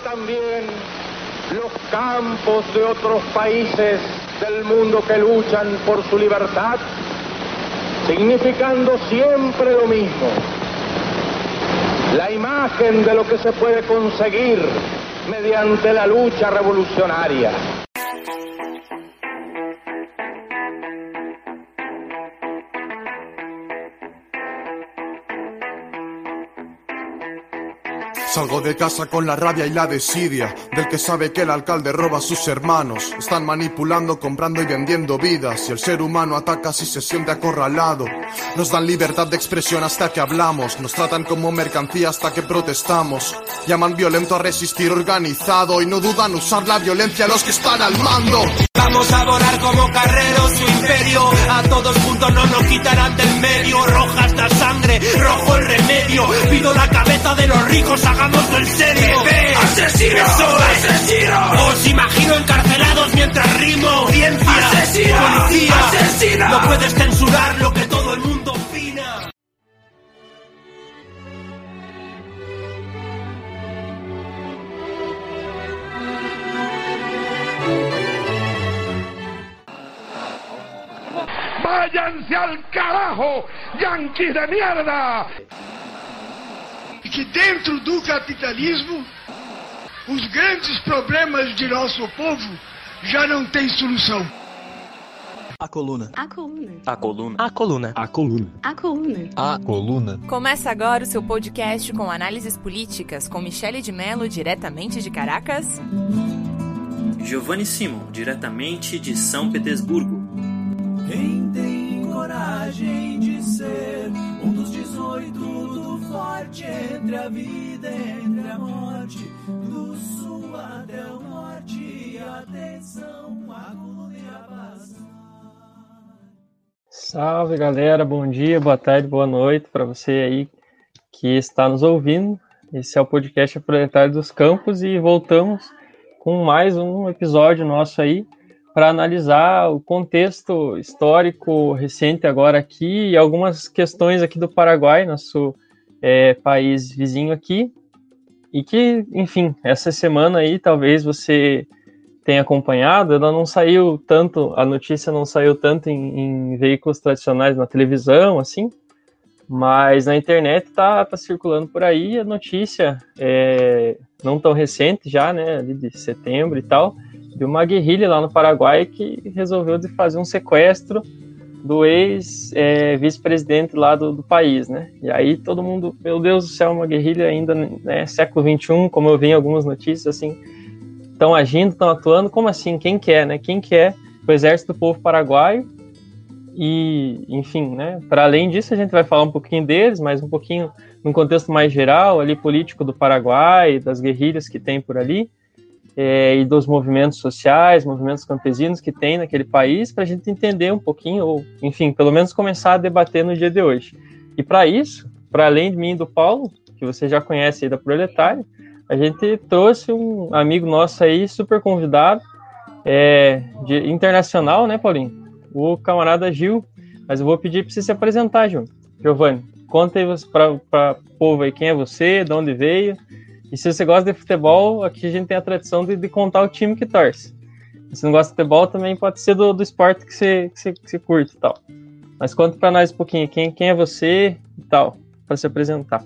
también los campos de otros países del mundo que luchan por su libertad, significando siempre lo mismo, la imagen de lo que se puede conseguir mediante la lucha revolucionaria. Salgo de casa con la rabia y la desidia del que sabe que el alcalde roba a sus hermanos. Están manipulando, comprando y vendiendo vidas. Y el ser humano ataca si se siente acorralado. Nos dan libertad de expresión hasta que hablamos. Nos tratan como mercancía hasta que protestamos. Llaman violento a resistir organizado y no dudan usar la violencia los que están al mando. Vamos a volar como carreros su imperio. A todos juntos no nos quitarán del medio. Roja la sangre, rojo el remedio. Pido la cabeza de los ricos, hagámoslo en serio. ¡Asesino! ¡Asesino! Os imagino encarcelados mientras rimo. Audiencia, ¡Asesino! policía. ¡Asesino! No puedes censurar lo que todo el mundo ¡Váyanse al carajo, yanquis de mierda! e que dentro do capitalismo os grandes problemas de nosso povo já não têm solução. A coluna. A coluna. A coluna. A coluna. A coluna. A coluna. A coluna. Começa agora o seu podcast com análises políticas com Michele de Mello, diretamente de Caracas. Giovanni Simon, diretamente de São Petersburgo. Quem tem coragem de ser um dos 18 do forte entre a vida e entre a morte, do sul até o norte, atenção, a coluna. Salve galera, bom dia, boa tarde, boa noite para você aí que está nos ouvindo. Esse é o podcast Proletário dos Campos e voltamos com mais um episódio nosso aí para analisar o contexto histórico recente agora aqui e algumas questões aqui do Paraguai, nosso é, país vizinho aqui, e que, enfim, essa semana aí talvez você tenha acompanhado, ela não saiu tanto, a notícia não saiu tanto em, em veículos tradicionais na televisão, assim, mas na internet tá, tá circulando por aí a notícia, é, não tão recente já, né, ali de setembro e tal, de uma guerrilha lá no Paraguai que resolveu de fazer um sequestro do ex-vice-presidente lá do, do, país, né? E aí todo mundo, meu Deus do céu, uma guerrilha ainda, né, século XXI, como eu vi em algumas notícias, assim, estão agindo, estão atuando, como assim? Quem quer, é, né? Quem quer é o exército do povo paraguaio? E, enfim, né? Para além disso, a gente vai falar um pouquinho deles, mas um pouquinho num contexto mais geral, ali político do Paraguai, das guerrilhas que tem por ali é, e dos movimentos sociais, movimentos campesinos que tem naquele país, para a gente entender um pouquinho, ou, enfim, pelo menos começar a debater no dia de hoje. E para isso, para além de mim e do Paulo, que você já conhece aí da Proletária, a gente trouxe um amigo nosso aí, super convidado, é, de, internacional, né, Paulinho? O camarada Gil. Mas eu vou pedir para você se apresentar, Gil. Giovanni, conta aí para o povo aí quem é você, de onde veio e se você gosta de futebol, aqui a gente tem a tradição de, de contar o time que torce. Se não gosta de futebol, também pode ser do, do esporte que você, que você, que você curte e tal. Mas conta para nós um pouquinho quem, quem é você e tal, para se apresentar.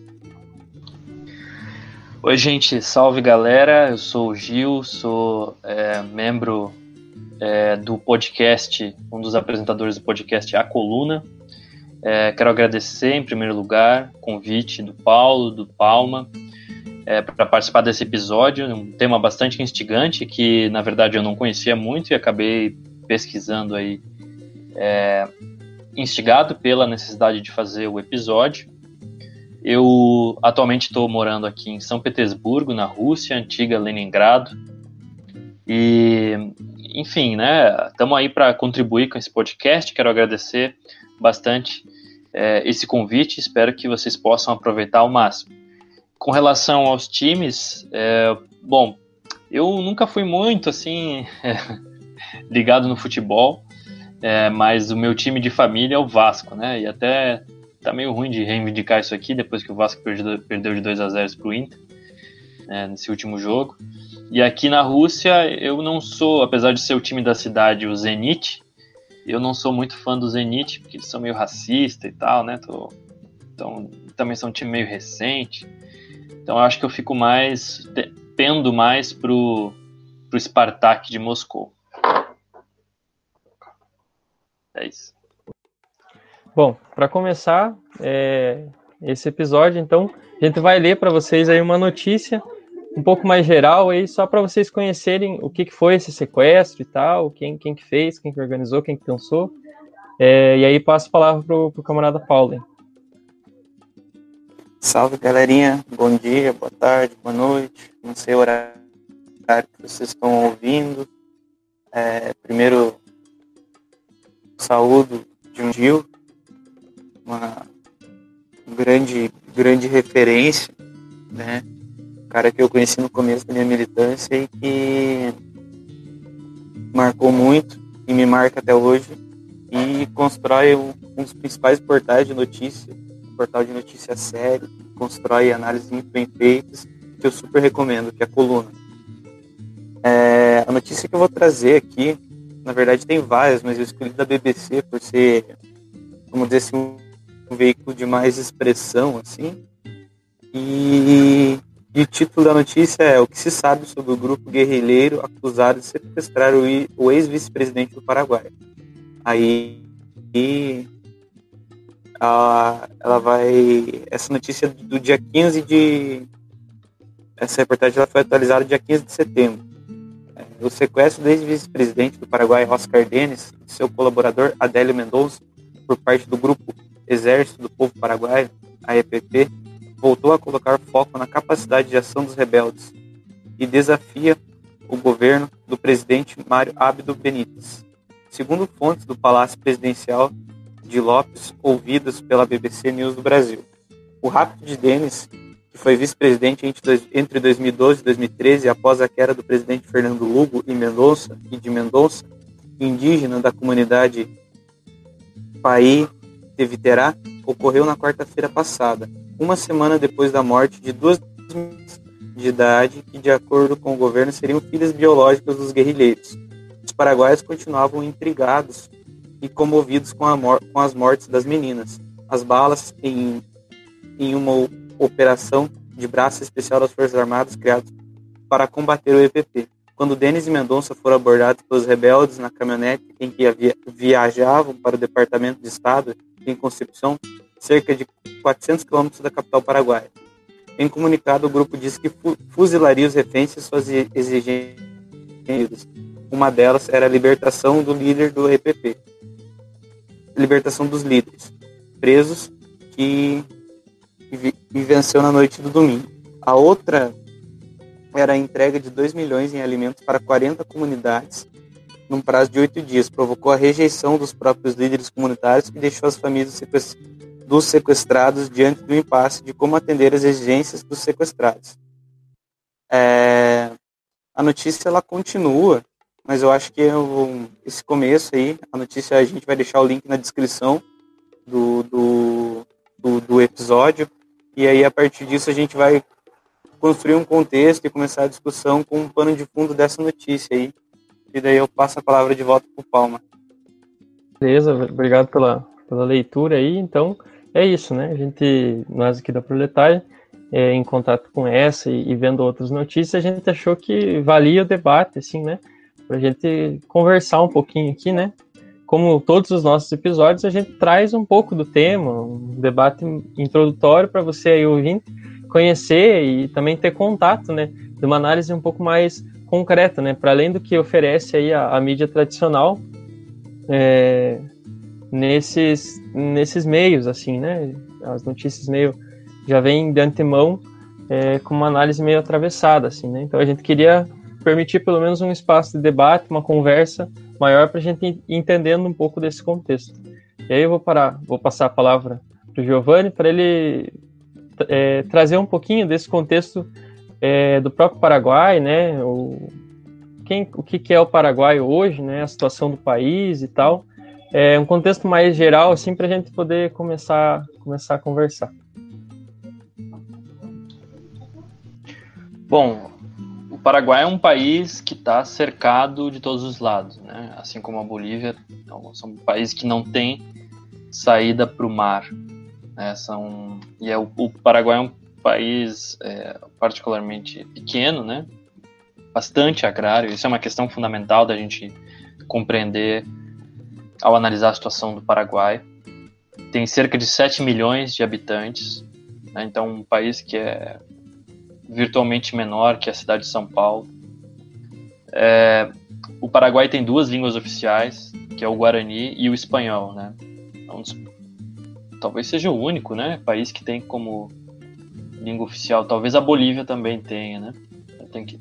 Oi, gente, salve galera. Eu sou o Gil, sou é, membro é, do podcast, um dos apresentadores do podcast A Coluna. É, quero agradecer, em primeiro lugar, o convite do Paulo, do Palma, é, para participar desse episódio, um tema bastante instigante que na verdade eu não conhecia muito e acabei pesquisando aí, é, instigado pela necessidade de fazer o episódio. Eu atualmente estou morando aqui em São Petersburgo, na Rússia, antiga Leningrado. E, enfim, né, estamos aí para contribuir com esse podcast. Quero agradecer bastante é, esse convite. Espero que vocês possam aproveitar ao máximo com relação aos times, é, bom, eu nunca fui muito assim é, ligado no futebol, é, mas o meu time de família é o Vasco, né? E até tá meio ruim de reivindicar isso aqui depois que o Vasco perdeu, perdeu de 2 a 0 para o Inter. né, nesse último jogo. E aqui na Rússia, eu não sou, apesar de ser o time da cidade, o Zenit, eu não sou muito fã do Zenit, porque eles são meio racistas e tal, né? Tô, então, também são um time meio recente. Então eu acho que eu fico mais, pendo mais pro, pro Spartak de Moscou. É isso. Bom, para começar é, esse episódio, então, a gente vai ler para vocês aí uma notícia um pouco mais geral aí, só para vocês conhecerem o que, que foi esse sequestro e tal, quem, quem que fez, quem que organizou, quem que pensou. É, e aí passo a palavra pro, pro camarada Paulo. Salve galerinha, bom dia, boa tarde, boa noite, não sei o horário que vocês estão ouvindo. É, primeiro, saúdo de um Gil, uma grande, grande referência, né? cara que eu conheci no começo da minha militância e que marcou muito e me marca até hoje e constrói um, dos principais portais de notícia, um portal de notícia sério, constrói análises muito bem feitas, que eu super recomendo, que é a Coluna. É, a notícia que eu vou trazer aqui, na verdade tem várias, mas eu escolhi da BBC por ser, vamos dizer assim, um, um veículo de mais expressão, assim, e e o título da notícia é O que se sabe sobre o grupo guerrilheiro acusado de sequestrar o ex-vice-presidente do Paraguai. Aí e, ela vai. Essa notícia do dia 15 de. Essa reportagem ela foi atualizada dia 15 de setembro. É, o sequestro do ex-vice-presidente do Paraguai, Oscar Denis, e seu colaborador Adélio Mendonça, por parte do grupo Exército do Povo Paraguaio, a EPP, voltou a colocar foco na capacidade de ação dos rebeldes e desafia o governo do presidente Mário Abdo Benítez. Segundo fontes do Palácio Presidencial de Lopes, ouvidas pela BBC News do Brasil, o rapto de Denis, que foi vice-presidente entre 2012 e 2013, após a queda do presidente Fernando Lugo e Mendonça e de Mendonça, indígena da comunidade Pai de Viterá, ocorreu na quarta-feira passada, uma semana depois da morte de duas de idade que, de acordo com o governo, seriam filhas biológicas dos guerrilheiros. Os paraguaios continuavam intrigados e comovidos com, com as mortes das meninas. As balas em, em uma operação de braço especial das Forças Armadas criados para combater o EPP. Quando Denis e Mendonça foram abordados pelos rebeldes na caminhonete em que viajavam para o Departamento de Estado em Concepção, cerca de 400 quilômetros da capital paraguaia. Em comunicado, o grupo disse que fuzilaria os reféns se suas exigências. Uma delas era a libertação do líder do EPP. Libertação dos líderes presos que e venceu na noite do domingo. A outra era a entrega de 2 milhões em alimentos para 40 comunidades num prazo de oito dias. Provocou a rejeição dos próprios líderes comunitários e deixou as famílias dos sequestrados diante do impasse de como atender as exigências dos sequestrados. É, a notícia ela continua, mas eu acho que eu, esse começo aí, a notícia a gente vai deixar o link na descrição do, do, do, do episódio, e aí a partir disso a gente vai construir um contexto e começar a discussão com um pano de fundo dessa notícia aí. E daí eu passo a palavra de volta para o Palma. Beleza, obrigado pela, pela leitura aí. Então, é isso, né? A gente, nós aqui da Proletária, é, em contato com essa e, e, vendo outras notícias, a gente achou que valia o debate, assim, né? Para a gente conversar um pouquinho aqui, né? Como todos os nossos episódios, a gente traz um pouco do tema, um debate introdutório para você aí ouvinte conhecer e também ter contato, né? De uma análise um pouco mais concreta, né? Para além do que oferece aí a, a mídia tradicional, é, nesses, nesses meios, assim, né? As notícias meio já vêm de antemão é, com uma análise meio atravessada, assim, né? Então a gente queria permitir pelo menos um espaço de debate, uma conversa maior para a gente ir entendendo um pouco desse contexto. E aí eu vou parar, vou passar a palavra para o Giovanni para ele é, trazer um pouquinho desse contexto é, do próprio Paraguai, né? O, quem, o que, que é o Paraguai hoje, né? A situação do país e tal é, um contexto mais geral, assim, para a gente poder começar, começar a conversar. Bom, Paraguai é um país que está cercado de todos os lados, né? Assim como a Bolívia, então, são países que não têm saída para o mar. Né? São, e é, o, o Paraguai é um país é, particularmente pequeno, né? Bastante agrário. Isso é uma questão fundamental da gente compreender ao analisar a situação do Paraguai. Tem cerca de 7 milhões de habitantes, né? então um país que é virtualmente menor que a cidade de São Paulo. É, o Paraguai tem duas línguas oficiais, que é o Guarani e o espanhol, né? É um dos, talvez seja o único, né, país que tem como língua oficial. Talvez a Bolívia também tenha, né? Tem que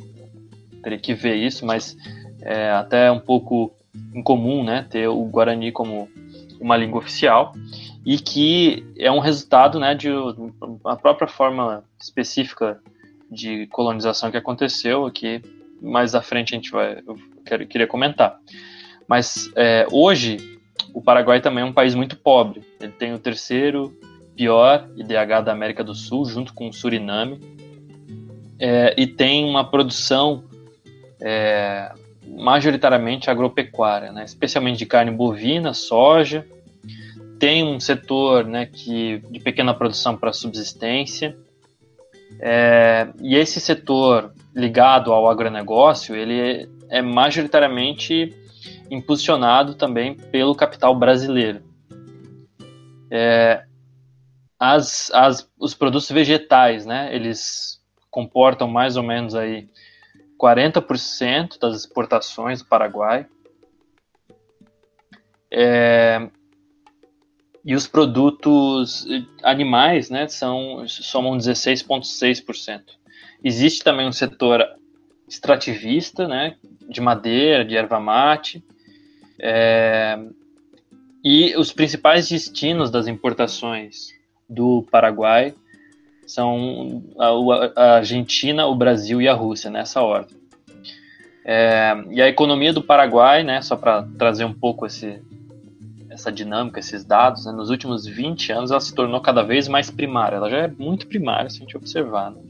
teria que ver isso, mas é até um pouco incomum, né, ter o Guarani como uma língua oficial e que é um resultado, né, de uma própria forma específica de colonização que aconteceu, aqui mais à frente a gente vai, eu quero, queria comentar. Mas é, hoje o Paraguai também é um país muito pobre. Ele tem o terceiro pior IDH da América do Sul, junto com o Suriname, é, e tem uma produção é, majoritariamente agropecuária, né, especialmente de carne bovina, soja. Tem um setor né, que, de pequena produção para subsistência. É, e esse setor ligado ao agronegócio, ele é majoritariamente impulsionado também pelo capital brasileiro. É, as, as, os produtos vegetais, né, eles comportam mais ou menos aí 40% das exportações do Paraguai. É, e os produtos animais né, são, somam 16,6%. Existe também um setor extrativista, né, de madeira, de erva mate, é, e os principais destinos das importações do Paraguai são a, a Argentina, o Brasil e a Rússia, nessa ordem. É, e a economia do Paraguai, né, só para trazer um pouco esse, essa dinâmica, esses dados, né, nos últimos 20 anos ela se tornou cada vez mais primária. Ela já é muito primária, se a gente observar. Né?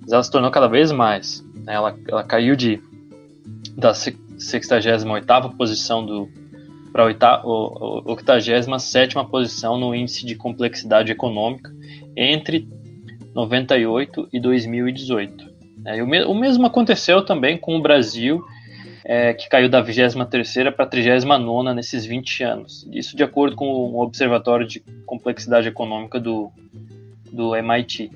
Mas ela se tornou cada vez mais. Né? Ela, ela caiu de da 68ª posição do para a 87 posição no índice de complexidade econômica entre 98 e 2018. É, o, me o mesmo aconteceu também com o Brasil é, que caiu da 23ª para a 39ª nesses 20 anos. Isso de acordo com o Observatório de Complexidade Econômica do, do MIT.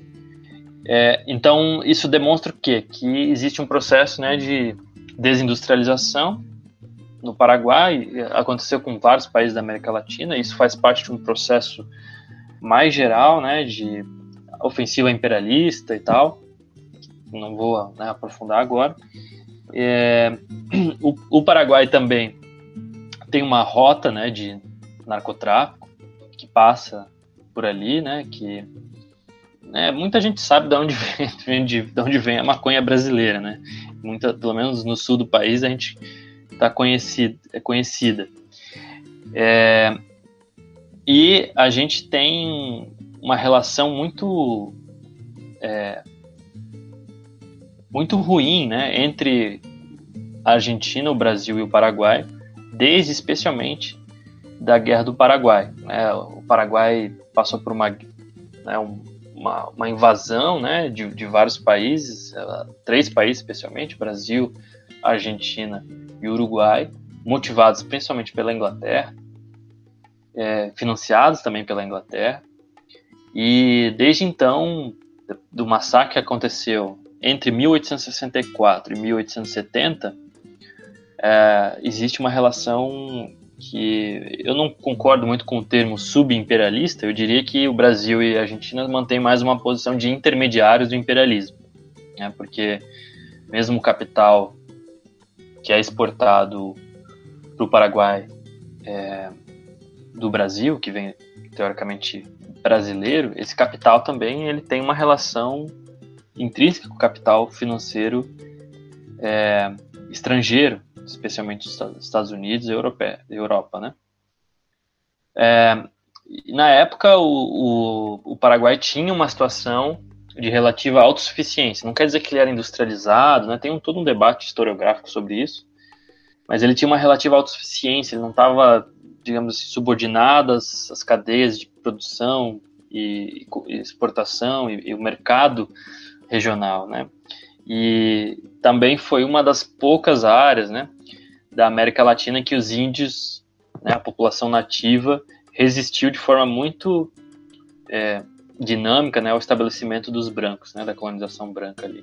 É, então, isso demonstra o quê? Que existe um processo né, de desindustrialização no Paraguai, aconteceu com vários países da América Latina, isso faz parte de um processo mais geral, né, de ofensiva imperialista e tal, não vou né, aprofundar agora, é, o, o, Paraguai também tem uma rota né, de narcotráfico que passa por ali, né, que né, muita gente sabe de onde vem, de, de onde vem a maconha brasileira, né? Muita, pelo menos no sul do país a gente está conhecido, é conhecida. É, e a gente tem uma relação muito é, muito ruim né, entre a Argentina, o Brasil e o Paraguai, desde especialmente da Guerra do Paraguai. Né? O Paraguai passou por uma, né, uma, uma, invasão né, de, de vários países, três países especialmente, Brasil, Argentina e Uruguai, motivados principalmente pela Inglaterra, é, financiados também pela Inglaterra. E desde então, do massacre que aconteceu entre 1864 e 1870, é, existe uma relação que eu não concordo muito com o termo subimperialista, eu diria que o Brasil e a Argentina mantêm mais uma posição de intermediários do imperialismo, né, porque mesmo o capital que é exportado para o Paraguai é, do Brasil, que vem teoricamente brasileiro, esse capital também ele tem uma relação intrínseca com o capital financeiro é, estrangeiro, especialmente dos Estados Unidos e Europa, Europa né? É, na época, o, o, o, Paraguai tinha uma situação de relativa autossuficiência. Não quer dizer que ele era industrializado, né? Tem um, todo um debate historiográfico sobre isso. Mas ele tinha uma relativa autossuficiência, ele não estava, digamos assim, subordinado às, às, cadeias de produção e, e exportação e, e, o mercado regional, né? E também foi uma das poucas áreas, né, da América Latina que os índios, né, a população nativa, resistiu de forma muito é, dinâmica né, ao estabelecimento dos brancos, né, da colonização branca ali.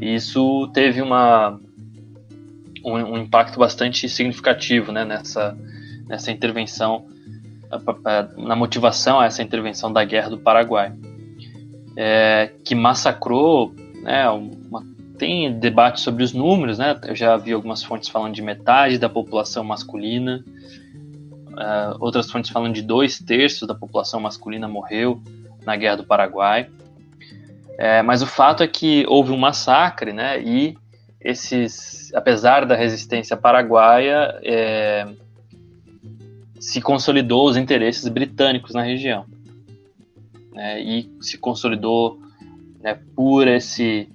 E isso teve uma, um, um impacto bastante significativo né, nessa, nessa intervenção, na motivação a essa intervenção da Guerra do Paraguai, é, que massacrou, né, uma, tem debate sobre os números, né, eu já vi algumas fontes falando de metade da população masculina, uh, outras fontes falando de dois terços da população masculina morreu, na Guerra do Paraguai. É, mas o fato é que houve um massacre, né? E esses, apesar da resistência paraguaia, é, se consolidou os interesses britânicos na região. Né, e se consolidou né, por esse,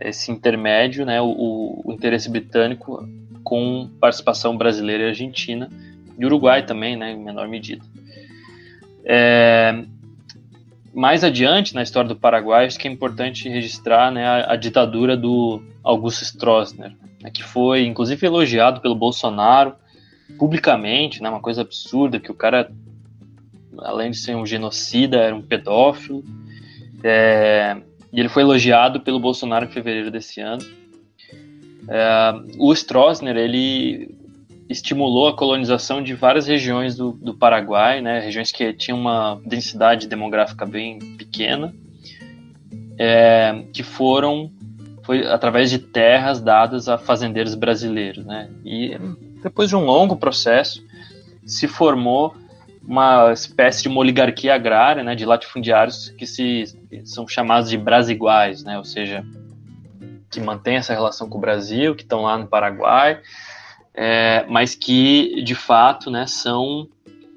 esse intermédio, né, o, o, interesse britânico com participação brasileira e argentina, e Uruguai também, né, em menor medida. É, mais adiante na história do Paraguai, acho que é importante registrar né, a, a ditadura do Augusto Stroessner, né, que foi inclusive elogiado pelo Bolsonaro publicamente, né, uma coisa absurda, que o cara, além de ser um genocida, era um pedófilo. É, e ele foi elogiado pelo Bolsonaro em fevereiro desse ano. É, o Stroessner, ele estimulou a colonização de várias regiões do, do Paraguai, né, regiões que tinham uma densidade demográfica bem pequena, é, que foram foi através de terras dadas a fazendeiros brasileiros, né, e depois de um longo processo se formou uma espécie de uma oligarquia agrária, né, de latifundiários que se são chamados de brasiguais, né, ou seja, que mantém essa relação com o Brasil, que estão lá no Paraguai, é, mas que de fato né, são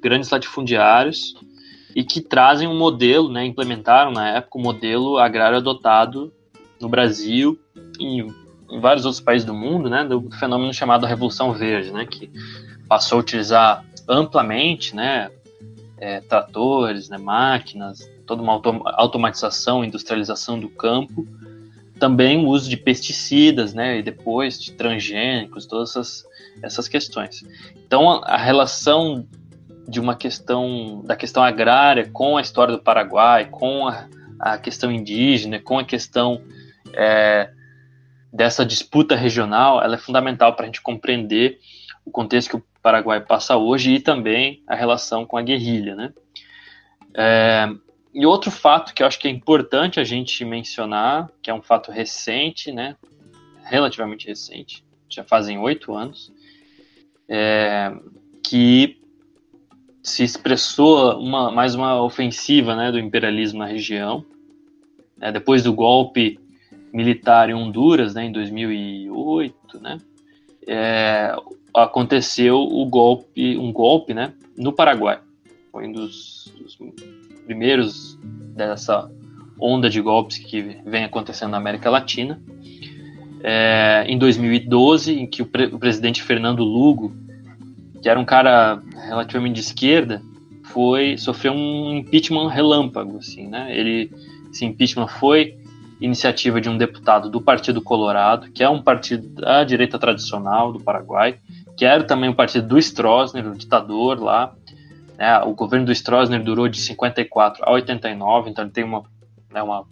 grandes latifundiários e que trazem um modelo, né, implementaram na época o um modelo agrário adotado no Brasil e em vários outros países do mundo, né, do fenômeno chamado Revolução Verde, né, que passou a utilizar amplamente, né, é, tratores, né, máquinas, toda uma automatização, industrialização do campo, também o uso de pesticidas, né, e depois de transgênicos, todas essas essas questões. Então, a relação de uma questão da questão agrária com a história do Paraguai, com a, a questão indígena, com a questão é, dessa disputa regional, ela é fundamental para a gente compreender o contexto que o Paraguai passa hoje e também a relação com a guerrilha, né? É, e outro fato que eu acho que é importante a gente mencionar, que é um fato recente, né? Relativamente recente, já fazem oito anos, é, que se expressou uma, mais uma ofensiva né, do imperialismo na região. É, depois do golpe militar em Honduras, né, em 2008, né, é, aconteceu o golpe, um golpe né, no Paraguai. Foi um dos, dos primeiros dessa onda de golpes que vem acontecendo na América Latina é, em 2012, em que o, pre o, presidente Fernando Lugo, que era um cara relativamente de esquerda, foi sofreu um impeachment relâmpago, assim, né? Ele, esse impeachment foi iniciativa de um deputado do Partido Colorado, que é um partido da direita tradicional do Paraguai, que era também o um partido do Stroessner, o ditador lá. Né? O governo do Stroessner durou de 54 a 89, então ele tem uma, né, uma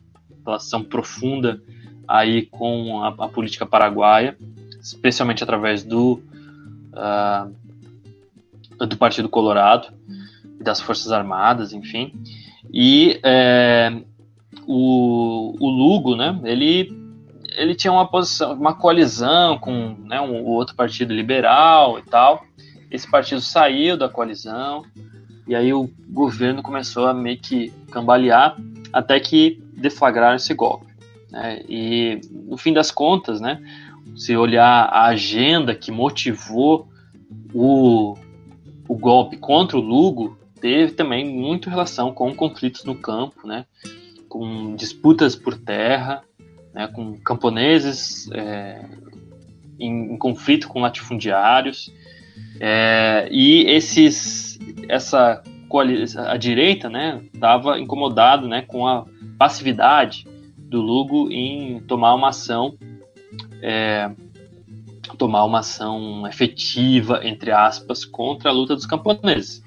relação profunda aí com a, a política paraguaia, especialmente através do, uh, do Partido Colorado, das Forças Armadas, enfim. E é, o, o Lugo, né, ele, ele tinha uma posição, uma coalizão com né, um, o outro partido liberal e tal. Esse partido saiu da coalizão e aí o governo começou a meio que cambalear até que deflagraram esse golpe. Né? E no fim das contas, né, se olhar a agenda que motivou o, o golpe contra o Lugo, teve também muito relação com conflitos no campo, né? Com disputas por terra, né, com camponeses é, em, em, conflito com latifundiários, é, e esses, essa a direita, né, estava incomodado, né, com a passividade do Lugo em tomar uma ação, é, tomar uma ação efetiva, entre aspas, contra a luta dos camponeses.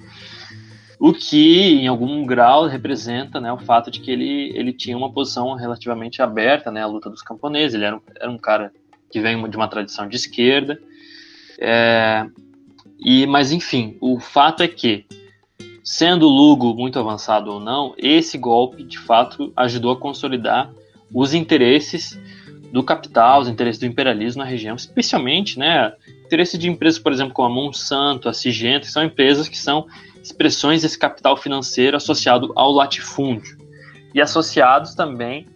O que, em algum grau, representa né, o fato de que ele, ele tinha uma posição relativamente aberta né, à luta dos camponeses. Ele era um, era um cara que vem de uma tradição de esquerda. É, e, mas, enfim, o fato é que Sendo Lugo muito avançado ou não, esse golpe de fato ajudou a consolidar os interesses do capital, os interesses do imperialismo na região, especialmente, né, interesses de empresas, por exemplo, como a Monsanto, a Sigenta, que são empresas que são expressões desse capital financeiro associado ao latifúndio e associados também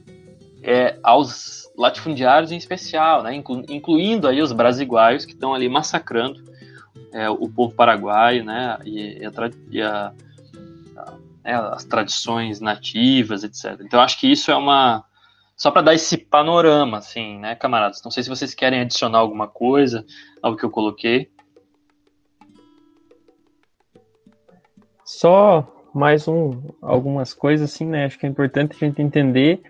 é, aos latifundiários em especial, né, inclu incluindo aí os brasiguaios que estão ali massacrando é, o povo paraguaio, né, e, e, a, e a, a, é, as tradições nativas, etc. Então, acho que isso é uma só para dar esse panorama, assim, né, camaradas. Não sei se vocês querem adicionar alguma coisa ao que eu coloquei. Só mais um, algumas coisas, assim, né? Acho que é importante a gente entender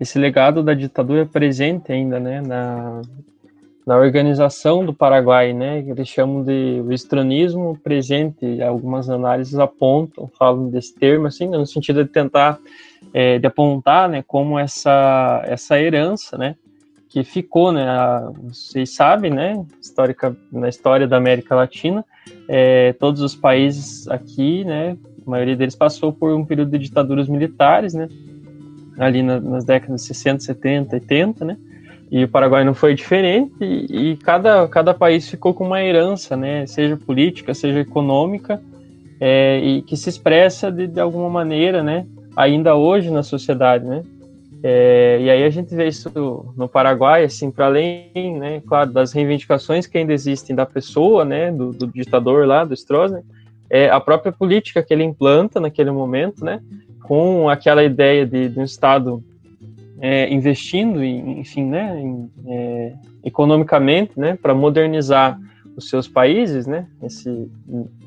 esse legado da ditadura presente ainda, né, na, na organização do Paraguai, né, eles chamam de o estranismo presente, algumas análises apontam, falam desse termo, assim, no sentido de tentar, é, de apontar, né, como essa, essa herança, né, que ficou, né, a, vocês sabem, né, histórica, na história da América Latina, é, todos os países aqui, né, a maioria deles passou por um período de ditaduras militares, né, ali na, nas décadas de 60, 70, 80, né, e o Paraguai não foi diferente, e, e, cada, cada país ficou com uma herança, né, seja política, seja econômica, é, e que se expressa de, de alguma maneira, né, ainda hoje na sociedade, né. É, e aí a gente vê isso no Paraguai, assim, para além, né, claro, das reivindicações que ainda existem da pessoa, né, do, do ditador lá, do Stroessner, é, a própria política que ele implanta naquele momento, né, com aquela ideia de, de um Estado é, investindo, em, enfim, né, em, é, economicamente, né, para modernizar os seus países, né, esse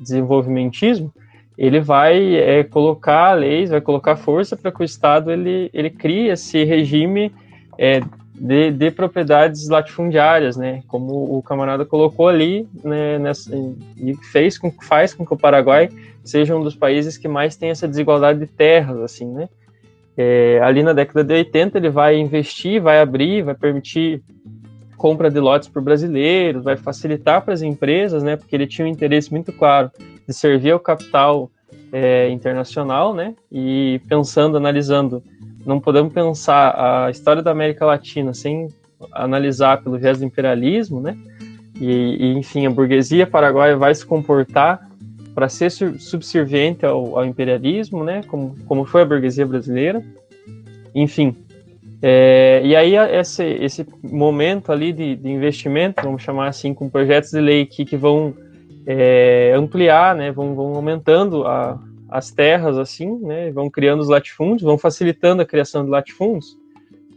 desenvolvimentismo, ele vai é, colocar leis, vai colocar força para que o Estado ele, ele crie esse regime é, de, de, propriedades latifundiárias, né, como o camarada colocou ali, né, nessa, e fez com, faz com que o Paraguai seja um dos países que mais tem essa desigualdade de terras, assim, né, é, ali na década de 80 ele vai investir, vai abrir, vai permitir compra de lotes por brasileiros, vai facilitar para as empresas, né, porque ele tinha um interesse muito claro de servir ao capital é, internacional, né, e pensando, analisando, não podemos pensar a história da América Latina sem analisar pelo viés do imperialismo, né, e, e enfim, a burguesia paraguaia vai se comportar para ser subserviente ao, ao, imperialismo, né, como, como foi a burguesia brasileira. Enfim, é, e aí esse, esse momento ali de, de, investimento, vamos chamar assim, com projetos de lei que, que vão é, ampliar, né, vão, vão aumentando a, as terras assim, né, vão criando os latifúndios, vão facilitando a criação de latifúndios,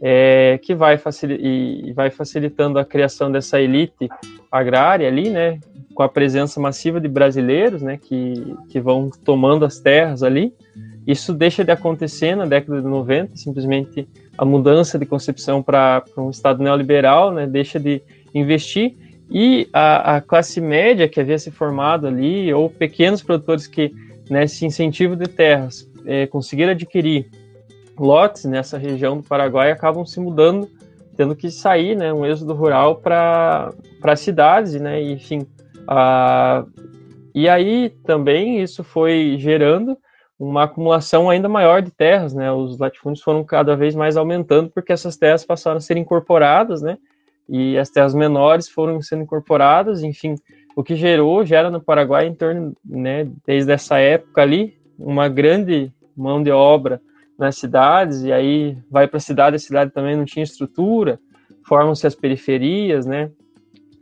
é, que vai, facil, e vai facilitando a criação dessa elite agrária ali, né, com a presença massiva de brasileiros, né, que, que vão tomando as terras ali. Isso deixa de acontecer na década de 90, simplesmente a mudança de concepção para um Estado neoliberal, né, deixa de investir e a, a, classe média que havia se formado ali, ou pequenos produtores que, nesse incentivo de terras, é, conseguiram adquirir lotes nessa região do Paraguai, acabam se mudando, tendo que sair, né, um êxodo rural para cidades, né, e, enfim, ah, e aí também isso foi gerando uma acumulação ainda maior de terras, né? Os latifúndios foram cada vez mais aumentando porque essas terras passaram a ser incorporadas, né? E as terras menores foram sendo incorporadas, enfim, o que gerou, gera no Paraguai em torno, né, desde essa época ali, uma grande mão de obra nas cidades, e aí vai para a cidade, a cidade também não tinha estrutura, formam-se as periferias, né?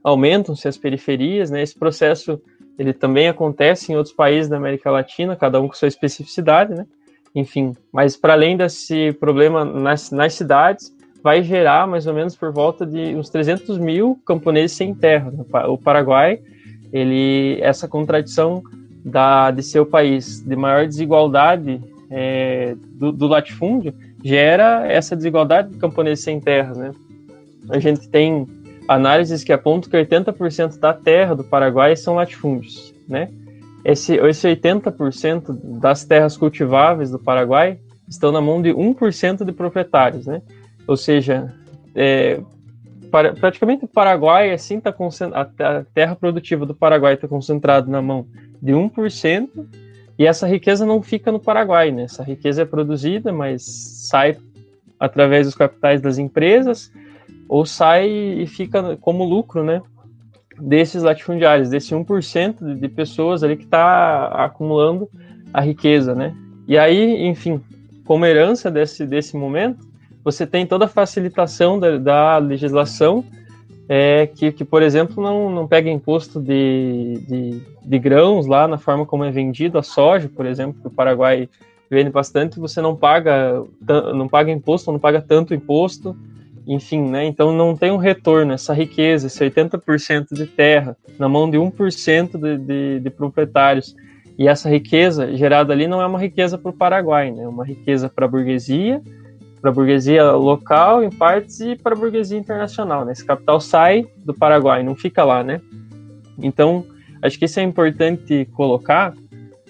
aumentam-se as periferias, né? Esse processo ele também acontece em outros países da América Latina, cada um com sua especificidade, né? enfim. Mas para além desse problema nas, nas cidades, vai gerar mais ou menos por volta de uns 300 mil camponeses sem terra. O Paraguai, ele essa contradição da, de seu país de maior desigualdade é, do, do, latifúndio gera essa desigualdade de camponeses sem terra, né? A gente tem análises que apontam que 80% da terra do Paraguai são latifúndios, né? Esse, esse 80% das terras cultiváveis do Paraguai estão na mão de 1% de proprietários, né? Ou seja, é, para, praticamente o Paraguai, assim, tá a, terra produtiva do Paraguai está concentrada na mão de 1%, e essa riqueza não fica no Paraguai, né? Essa riqueza é produzida, mas sai através dos capitais das empresas, ou sai e fica como lucro, né? Desses latifundiários, desse 1% de, de pessoas ali que está acumulando a riqueza, né? E aí, enfim, como herança desse, desse momento, você tem toda a facilitação da, da legislação é, que, que, por exemplo, não, não pega imposto de, de, de, grãos lá na forma como é vendido, a soja, por exemplo, que o Paraguai vende bastante, você não paga, não paga imposto, não paga tanto imposto, enfim, né? Então não tem um retorno, essa riqueza, esse 80% de terra na mão de 1% de, de, de proprietários. E essa riqueza gerada ali não é uma riqueza para o Paraguai, né? É uma riqueza para a burguesia, para a burguesia local, em partes, e para a burguesia internacional. Né? Esse capital sai do Paraguai, não fica lá, né? Então, acho que isso é importante colocar,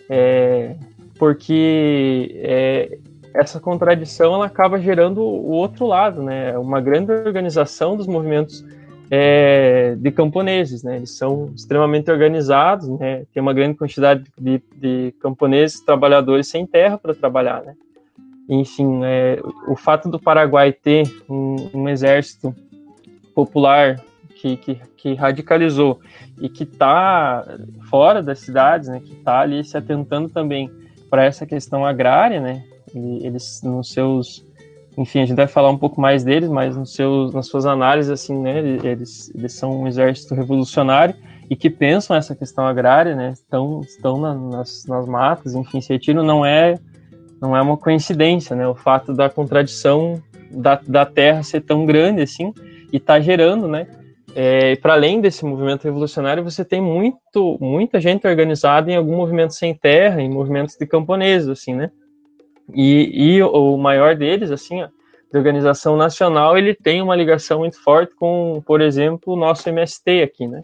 é, porque é, essa contradição ela acaba gerando o outro lado, né? Uma grande organização dos movimentos é, de camponeses, né? Eles são extremamente organizados, né? Tem uma grande quantidade de, de camponeses, trabalhadores sem terra para trabalhar, né? Enfim, é, o fato do Paraguai ter um, um exército popular que, que, que, radicalizou e que está fora das cidades, né, que está ali se atentando também para essa questão agrária, né, eles nos seus, enfim, a gente vai falar um pouco mais deles, mas nos seus, nas suas análises, assim, né, eles, eles são um exército revolucionário e que pensam essa questão agrária, né, estão, estão na, nas, nas matas, enfim, esse retiro não é não é uma coincidência, né? O fato da contradição da, da Terra ser tão grande assim e está gerando, né? É, para além desse movimento revolucionário, você tem muito, muita gente organizada em algum movimento sem terra, em movimentos de camponeses, assim, né? E, e o maior deles, assim, ó, de organização nacional, ele tem uma ligação muito forte com, por exemplo, o nosso MST aqui, né?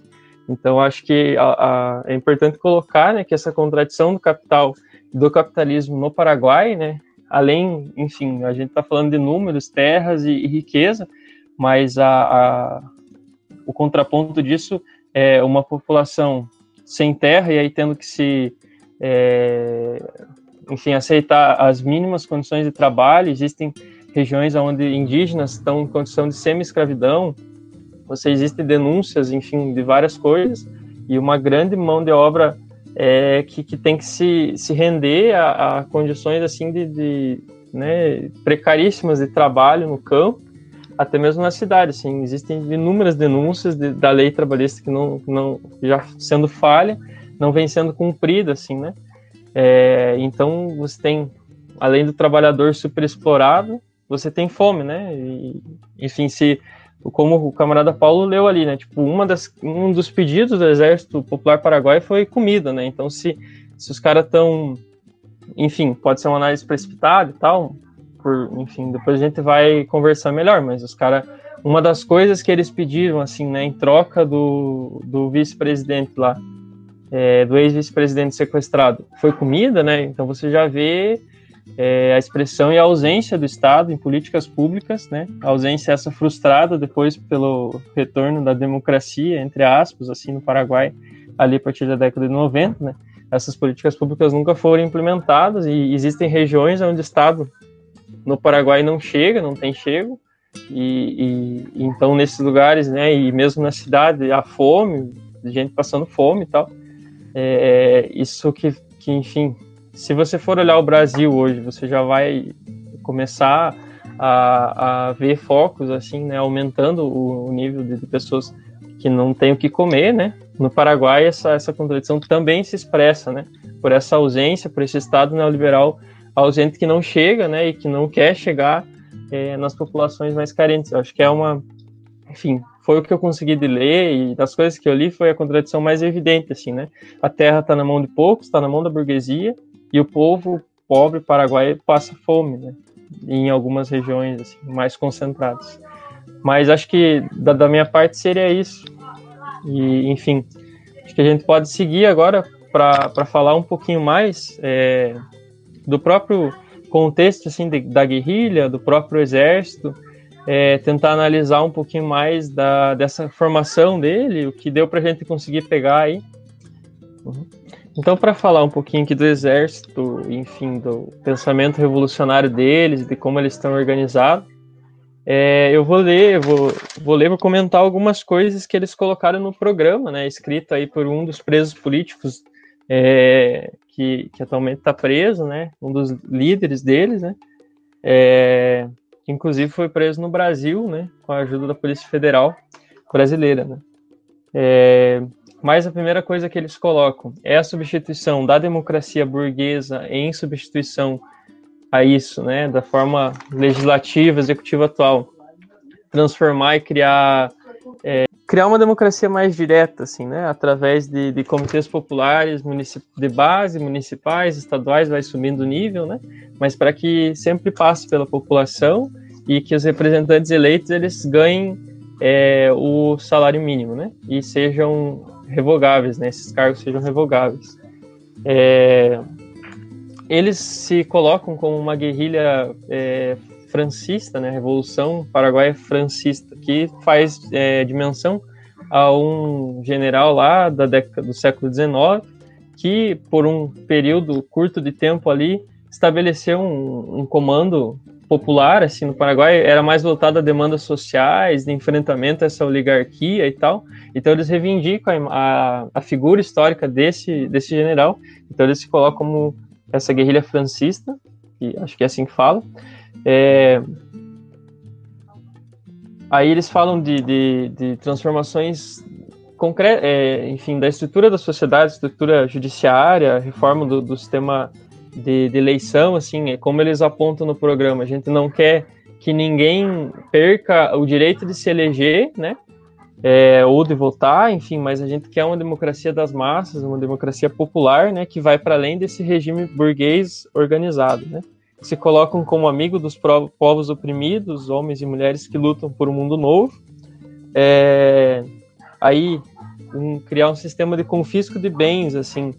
Então, acho que a, a, é importante colocar né, que essa contradição do capital do capitalismo no Paraguai, né? Além, enfim, a gente está falando de números, terras e, e riqueza, mas a, a, o contraponto disso é uma população sem terra e aí tendo que se, é, enfim, aceitar as mínimas condições de trabalho. Existem regiões onde indígenas estão em condição de semi-escravidão. Você existem denúncias, enfim, de várias coisas e uma grande mão de obra é, que, que tem que se, se render a, a condições assim de, de né, precaríssimas de trabalho no campo, até mesmo na cidade. Assim, existem inúmeras denúncias de, da lei trabalhista que não, não já sendo falha, não vem sendo cumprida, assim, né? É, então você tem, além do trabalhador superexplorado, você tem fome, né? E, enfim, se como o camarada Paulo leu ali, né? Tipo, uma das, um dos pedidos do Exército Popular Paraguai foi comida, né? Então, se, se os caras estão. Enfim, pode ser uma análise precipitada e tal, por, enfim, depois a gente vai conversar melhor, mas os caras. Uma das coisas que eles pediram, assim, né, em troca do, do vice-presidente lá, é, do ex-vice-presidente sequestrado, foi comida, né? Então você já vê é, a expressão e a ausência do Estado em políticas públicas, né? A ausência essa frustrada depois pelo retorno da democracia, entre aspas, assim, no Paraguai, ali a partir da década de 90, né? Essas políticas públicas nunca foram implementadas e existem regiões onde o Estado no Paraguai não chega, não tem chego, e, e então nesses lugares, né, e mesmo na cidade, a fome, gente passando fome e tal, é, é isso que, que enfim, se você for olhar o Brasil hoje, você já vai começar a, a ver focos assim, né, aumentando o, o nível de, de, pessoas que não têm o que comer, né? No Paraguai essa essa contradição também se expressa, né? Por essa ausência, por esse estado neoliberal ausente que não chega, né, e que não quer chegar é, nas populações mais carentes. Eu acho que é uma, enfim, foi o que eu consegui de ler e das coisas que eu li foi a contradição mais evidente, assim, né? A terra está na mão de poucos, está na mão da burguesia e o povo pobre paraguaio passa fome, né? Em algumas regiões assim, mais concentradas. Mas acho que da, da minha parte seria isso. E, enfim, acho que a gente pode seguir agora para falar um pouquinho mais é, do próprio contexto assim de, da guerrilha, do próprio exército, é, tentar analisar um pouquinho mais da, dessa formação dele, o que deu para a gente conseguir pegar aí. Uhum. Então, para falar um pouquinho aqui do exército, enfim, do pensamento revolucionário deles, de como eles estão organizados, é, eu vou ler, vou, vou ler, vou comentar algumas coisas que eles colocaram no programa, né, escrito aí por um dos presos políticos é, que, que, atualmente está preso, né, um dos líderes deles, né, é, que inclusive foi preso no Brasil, né, com a ajuda da Polícia Federal brasileira, né. Mas a primeira coisa que eles colocam é a substituição da democracia burguesa em substituição a isso, né, da forma legislativa, executiva atual, transformar e criar é, criar uma democracia mais direta, assim, né, através de, de comitês populares, de base, municipais, estaduais, vai subindo o nível, né, mas para que sempre passe pela população e que os representantes eleitos eles ganhem é, o salário mínimo, né, e sejam revogáveis, né? Esses cargos sejam revogáveis. É, eles se colocam como uma guerrilha é, francista, né? Revolução Paraguaia Francista, que faz é, dimensão a um general lá da década do século XIX que, por um período curto de tempo ali, estabeleceu um, um comando popular assim no Paraguai era mais voltada a demandas sociais, de enfrentamento a essa oligarquia e tal. Então eles reivindicam a, a, a figura histórica desse desse general. Então eles se colocam como essa guerrilha francista, que acho que é assim que fala. É... Aí eles falam de, de, de transformações concretas, é, enfim, da estrutura da sociedade, estrutura judiciária, reforma do, do sistema de, de eleição, assim, é como eles apontam no programa. A gente não quer que ninguém perca o direito de se eleger, né? É, ou de votar, enfim, mas a gente quer uma democracia das massas, uma democracia popular, né, que vai para além desse regime burguês organizado, né? Se colocam como amigo dos povos oprimidos, homens e mulheres que lutam por um mundo novo. É, aí, um, criar um sistema de confisco de bens, assim,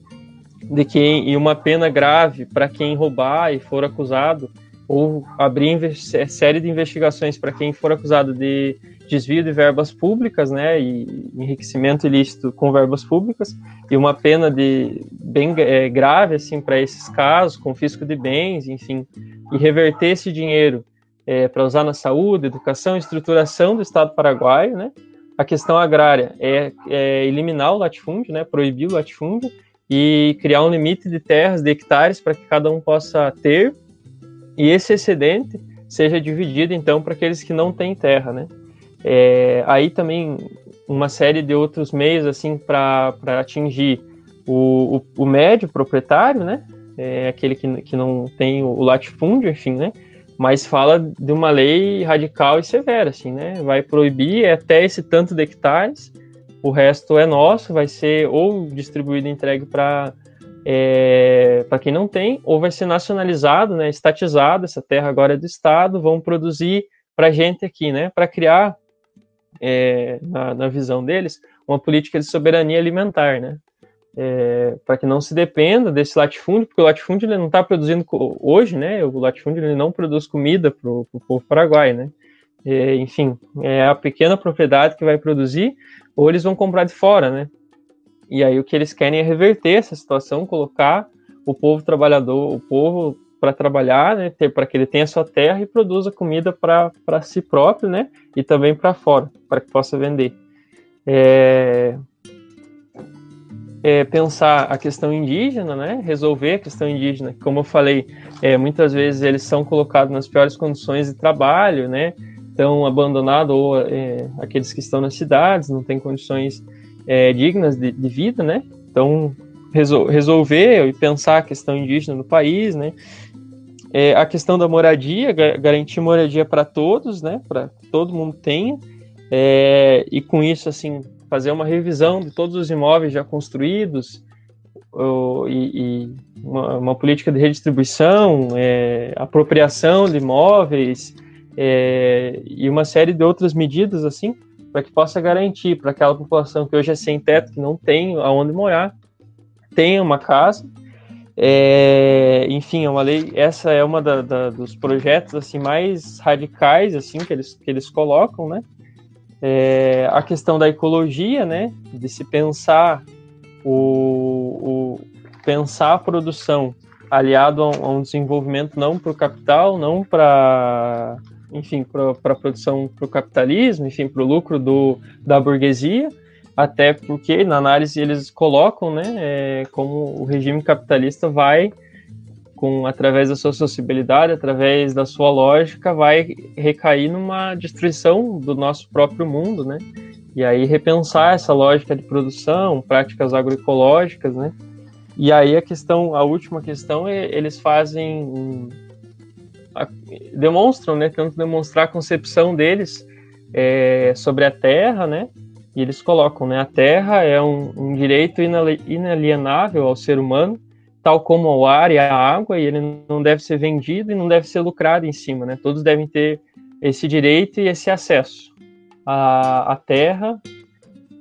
de quem e uma pena grave para quem roubar e for acusado ou abrir série de investigações para quem for acusado de desvio de verbas públicas, né, e enriquecimento ilícito com verbas públicas e uma pena de bem é, grave assim para esses casos, confisco de bens, enfim, e reverter esse dinheiro é, para usar na saúde, educação, estruturação do Estado paraguaio, né. A questão agrária é, é eliminar o latifúndio, né, proibir o latifúndio e criar um limite de terras, de hectares, para que cada um possa ter, e esse excedente seja dividido, então, para aqueles que não têm terra, né? É, aí também uma série de outros meios, assim, para atingir o, o, o, médio proprietário, né? É, aquele que, que não tem o, latifúndio, enfim, né? Mas fala de uma lei radical e severa, assim, né? Vai proibir até esse tanto de hectares, o resto é nosso, vai ser ou distribuído e entregue para é, para quem não tem, ou vai ser nacionalizado, né, estatizado, essa terra agora é do Estado, vão produzir para a gente aqui, né, para criar, é, na, na, visão deles, uma política de soberania alimentar, né, é, para que não se dependa desse latifúndio, porque o latifúndio ele não está produzindo hoje, né, o latifúndio ele não produz comida para o povo paraguai, né, é, enfim, é a pequena propriedade que vai produzir, ou eles vão comprar de fora, né? E aí o que eles querem é reverter essa situação, colocar o povo trabalhador, o povo para trabalhar, né, para que ele tenha sua terra e produza comida para si próprio, né, e também para fora, para que possa vender. É, é, pensar a questão indígena, né, resolver a questão indígena, como eu falei, é, muitas vezes eles são colocados nas piores condições de trabalho, né, estão abandonados ou é, aqueles que estão nas cidades, não têm condições é, dignas de, de, vida, né? Então, resol resolver e pensar a questão indígena no país, né? é, a questão da moradia, garantir moradia para todos, né, para todo mundo tenha, é, e com isso, assim, fazer uma revisão de todos os imóveis já construídos, ou, e, e uma, uma, política de redistribuição, é, apropriação de imóveis, é, e uma série de outras medidas, assim, para que possa garantir para aquela população que hoje é sem teto, que não tem aonde morar, tenha uma casa, é, enfim, é uma lei. Essa é uma da, da, dos projetos assim mais radicais assim que eles que eles colocam, né? É, a questão da ecologia, né? De se pensar o, o pensar a produção aliado a um, a um desenvolvimento não para o capital, não para enfim para a produção para o capitalismo, enfim para o lucro do, da burguesia, até porque na análise eles colocam, né, é, como o regime capitalista vai, com através da sua sociabilidade, através da sua lógica, vai recair numa destruição do nosso próprio mundo, né? E aí repensar essa lógica de produção, práticas agroecológicas, né? E aí a questão, a última questão é eles fazem demonstram, né, tentam demonstrar a concepção deles é, sobre a Terra, né? E eles colocam, né? A terra é um, um direito inalienável ao ser humano, tal como o ar e a água, e ele não deve ser vendido e não deve ser lucrado em cima, né? Todos devem ter esse direito e esse acesso à, à terra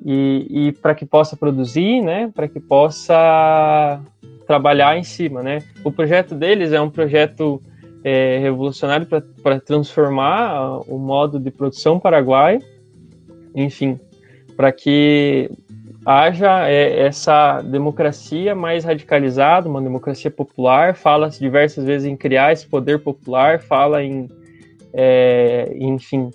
e, e para que possa produzir, né? Para que possa trabalhar em cima, né? O projeto deles é um projeto é, revolucionário para transformar o modo de produção paraguaio, enfim, para que haja é, essa democracia mais radicalizada, uma democracia popular, fala diversas vezes em criar esse poder popular, fala em, é, enfim,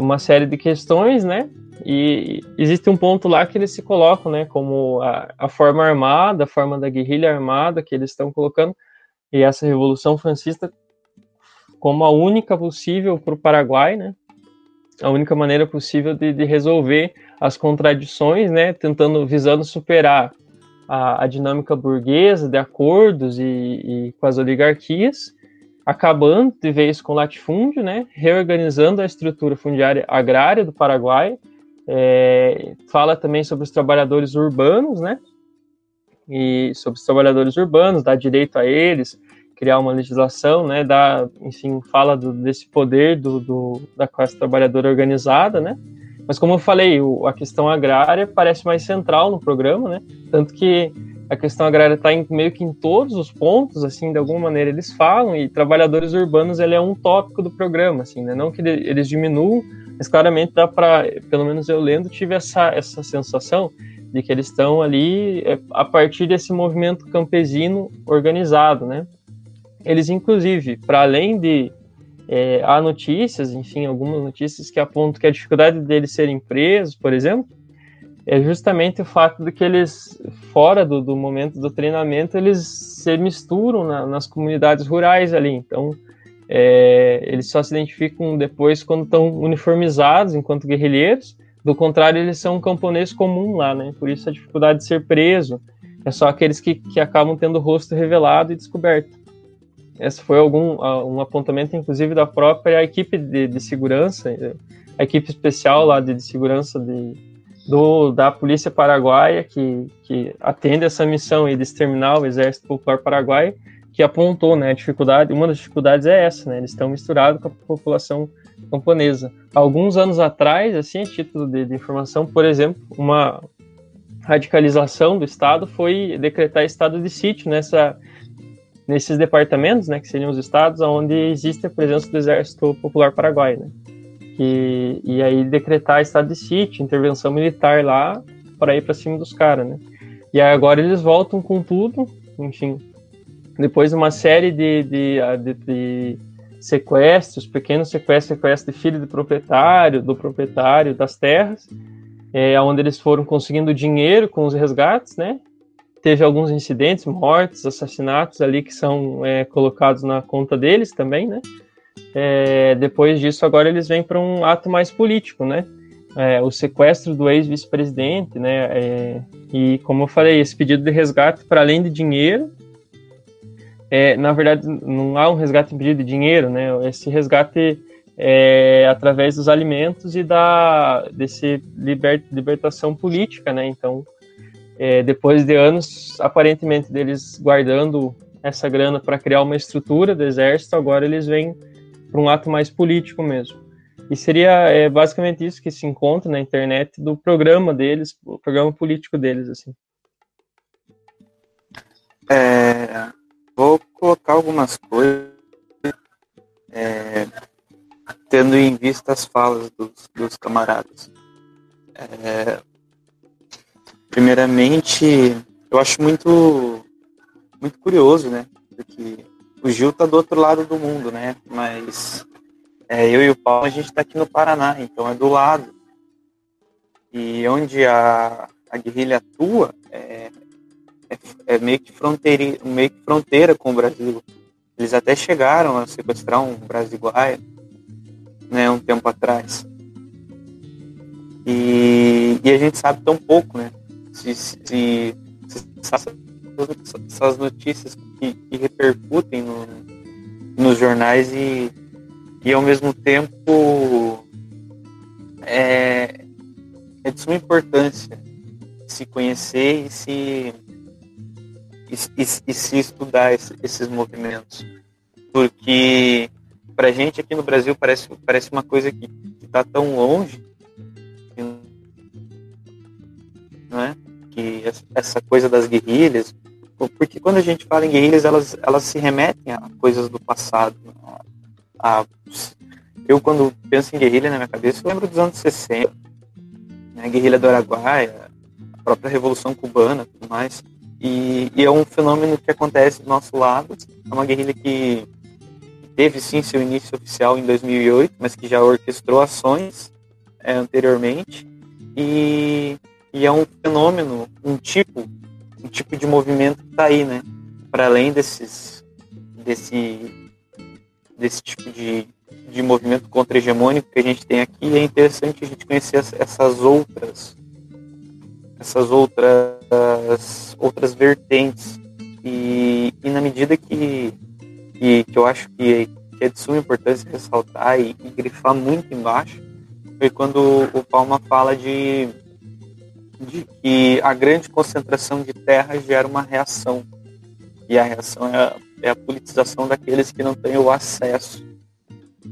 uma série de questões, né? E existe um ponto lá que eles se colocam, né, como a, a forma armada, a forma da guerrilha armada que eles estão colocando, e essa Revolução Francista como a única possível para o Paraguai, né? a única maneira possível de, de resolver as contradições, né, tentando visando superar a, a dinâmica burguesa de acordos e, e, com as oligarquias, acabando de vez com o latifúndio, né, reorganizando a estrutura fundiária agrária do Paraguai. É, fala também sobre os trabalhadores urbanos, né, e sobre os trabalhadores urbanos, dá direito a eles, criar uma legislação, né, dá, enfim, fala do, desse poder do, do, da classe trabalhadora organizada, né, mas como eu falei, o, a questão agrária parece mais central no programa, né, tanto que a questão agrária está meio que em todos os pontos, assim, de alguma maneira eles falam, e trabalhadores urbanos ele é um tópico do programa, assim, né, não que eles diminuam, mas claramente dá para, pelo menos eu lendo, tive essa, essa sensação de que eles estão ali é, a partir desse movimento campesino organizado, né, eles, inclusive, para além de. É, há notícias, enfim, algumas notícias que apontam que a dificuldade deles serem presos, por exemplo, é justamente o fato de que eles, fora do, do momento do treinamento, eles se misturam na, nas comunidades rurais ali. Então, é, eles só se identificam depois quando estão uniformizados enquanto guerrilheiros. Do contrário, eles são um camponês comum lá, né? Por isso a dificuldade de ser preso. É só aqueles que, que acabam tendo o rosto revelado e descoberto. Esse foi algum um apontamento, inclusive, da própria equipe de, de segurança, a equipe especial lá de, de segurança de, do, da Polícia Paraguaia, que, que atende essa missão de exterminar o Exército Popular Paraguaio, que apontou, né, a dificuldade, uma das dificuldades é essa, né, eles estão misturados com a população camponesa. Alguns anos atrás, assim, a título de, de informação, por exemplo, uma radicalização do Estado foi decretar estado de sítio nessa nesses departamentos, né, que seriam os estados, onde existe a presença do Exército Popular Paraguai, né, que, e aí decretar estado de sítio, intervenção militar lá, para ir para cima dos caras, né. E agora eles voltam com tudo, enfim, depois de uma série de, de, de, de sequestros, pequenos sequestros, sequestros de filho do proprietário, do proprietário das terras, é, onde eles foram conseguindo dinheiro com os resgates, né? teve alguns incidentes, mortes, assassinatos ali que são é, colocados na conta deles também, né? É, depois disso, agora eles vêm para um ato mais político, né? É, o sequestro do ex-vice-presidente, né? É, e como eu falei, esse pedido de resgate, para além de dinheiro, é, na verdade, não há um resgate impedido de dinheiro, né? Esse resgate é através dos alimentos e da desse liber, libertação política, né? Então, é, depois de anos, aparentemente, deles guardando essa grana para criar uma estrutura do exército, agora eles vêm para um ato mais político mesmo. E seria é, basicamente isso que se encontra na internet do programa deles, o programa político deles, assim. É, colocar algumas coisas, é, tendo em vista as falas dos, dos camaradas. É, primeiramente, eu acho muito, muito curioso, né? Porque o Gil tá do outro lado do mundo, né? Mas é, eu e o Paulo, a gente está aqui no Paraná, então é do lado. E onde a, a guerrilha atua é, é, meio, que fronteira, meio que fronteira com o Brasil. Eles até chegaram a sequestrar um brasileiro né, um tempo atrás. E, e a gente sabe tão pouco, né? Se, se, se, se essas notícias que, que repercutem no, nos jornais e e ao mesmo tempo é, é de suma importância se conhecer e se, e, e, se estudar esse, esses movimentos. Porque para a gente aqui no Brasil parece, parece uma coisa que está tão longe, não é? que essa coisa das guerrilhas, porque quando a gente fala em guerrilhas, elas, elas se remetem a coisas do passado, a, eu quando penso em guerrilha na minha cabeça, eu lembro dos anos 60, né, a guerrilha do Araguaia, a própria Revolução Cubana tudo mais. E, e, é um fenômeno que acontece do nosso lado. É uma guerrilha que teve sim seu início oficial em 2008, mas que já orquestrou ações é, anteriormente. E, e, é um fenômeno, um tipo, um tipo de movimento que está aí, né? Para além desses, desse desse tipo de, de movimento contra-hegemônico que a gente tem aqui, é interessante a gente conhecer essas outras essas outras outras vertentes e, e na medida que, que, que eu acho que, é de suma importância ressaltar e, e grifar muito embaixo foi quando o Palma fala de, de que a grande concentração de terra gera uma reação e a reação é a, é a politização daqueles que não têm o acesso